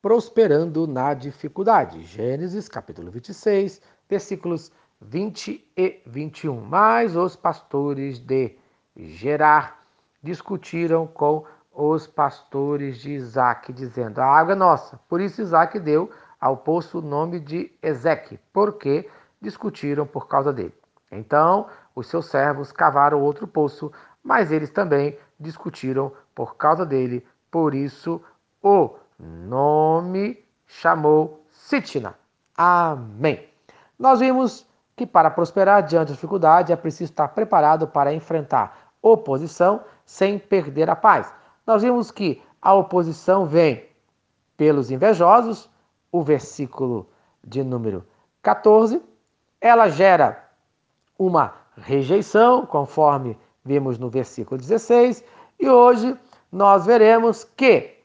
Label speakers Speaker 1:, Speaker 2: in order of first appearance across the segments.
Speaker 1: prosperando na dificuldade. Gênesis capítulo 26, versículos 20 e 21. Mas os pastores de Gerar discutiram com os pastores de Isaac, dizendo: A água é nossa. Por isso Isaac deu ao poço o nome de Ezeque, porque discutiram por causa dele. Então os seus servos cavaram outro poço, mas eles também discutiram por causa dele. Por isso o nome chamou Sitna. Amém. Nós vimos que para prosperar diante da dificuldade é preciso estar preparado para enfrentar oposição sem perder a paz. Nós vimos que a oposição vem pelos invejosos, o versículo de número 14, ela gera uma rejeição, conforme vimos no versículo 16, e hoje nós veremos que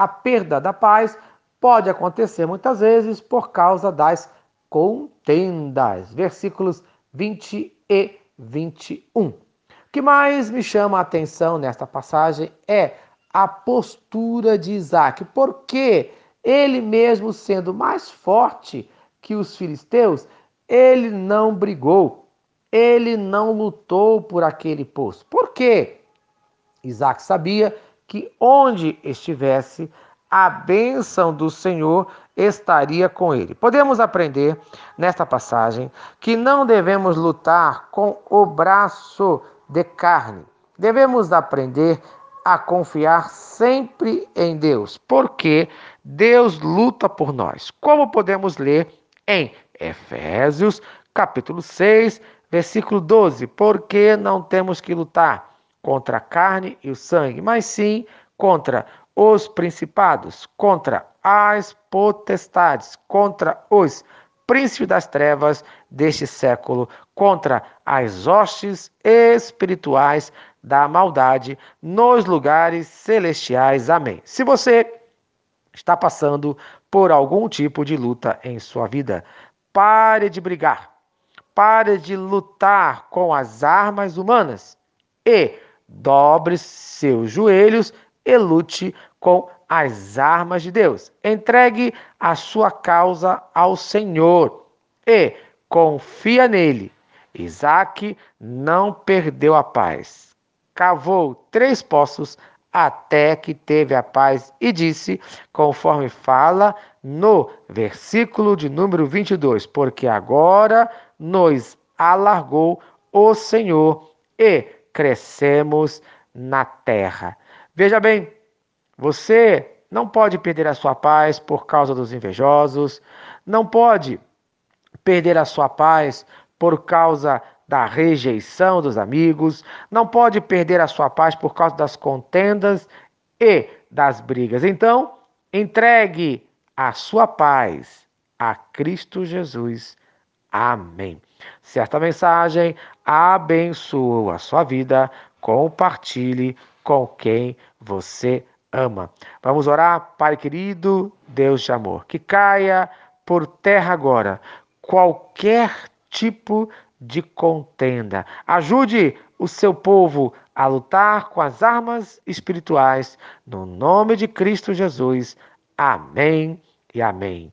Speaker 1: a perda da paz pode acontecer muitas vezes por causa das contendas. Versículos 20 e 21. O que mais me chama a atenção nesta passagem é a postura de Isaac, porque ele mesmo sendo mais forte que os filisteus, ele não brigou, ele não lutou por aquele poço. Por quê? Isaac sabia que onde estivesse, a bênção do Senhor estaria com ele. Podemos aprender nesta passagem que não devemos lutar com o braço de carne. Devemos aprender a confiar sempre em Deus, porque Deus luta por nós. Como podemos ler em Efésios, capítulo 6, versículo 12: Porque não temos que lutar contra a carne e o sangue, mas sim contra os principados, contra as potestades, contra os príncipes das trevas deste século, contra as hostes espirituais da maldade nos lugares celestiais. Amém. Se você está passando por algum tipo de luta em sua vida, pare de brigar, pare de lutar com as armas humanas e dobre seus joelhos e lute com as armas de Deus. Entregue a sua causa ao Senhor e confia nele. Isaac não perdeu a paz. Cavou três poços até que teve a paz e disse, conforme fala no versículo de número 22, porque agora nos alargou o Senhor e crescemos na terra. Veja bem, você não pode perder a sua paz por causa dos invejosos, não pode perder a sua paz por causa da rejeição dos amigos, não pode perder a sua paz por causa das contendas e das brigas. Então, entregue a sua paz a Cristo Jesus. Amém. Certa mensagem abençoou a sua vida. Compartilhe com quem você ama. Vamos orar, Pai querido, Deus de amor, que caia por terra agora qualquer tipo de contenda. Ajude o seu povo a lutar com as armas espirituais, no nome de Cristo Jesus. Amém e amém.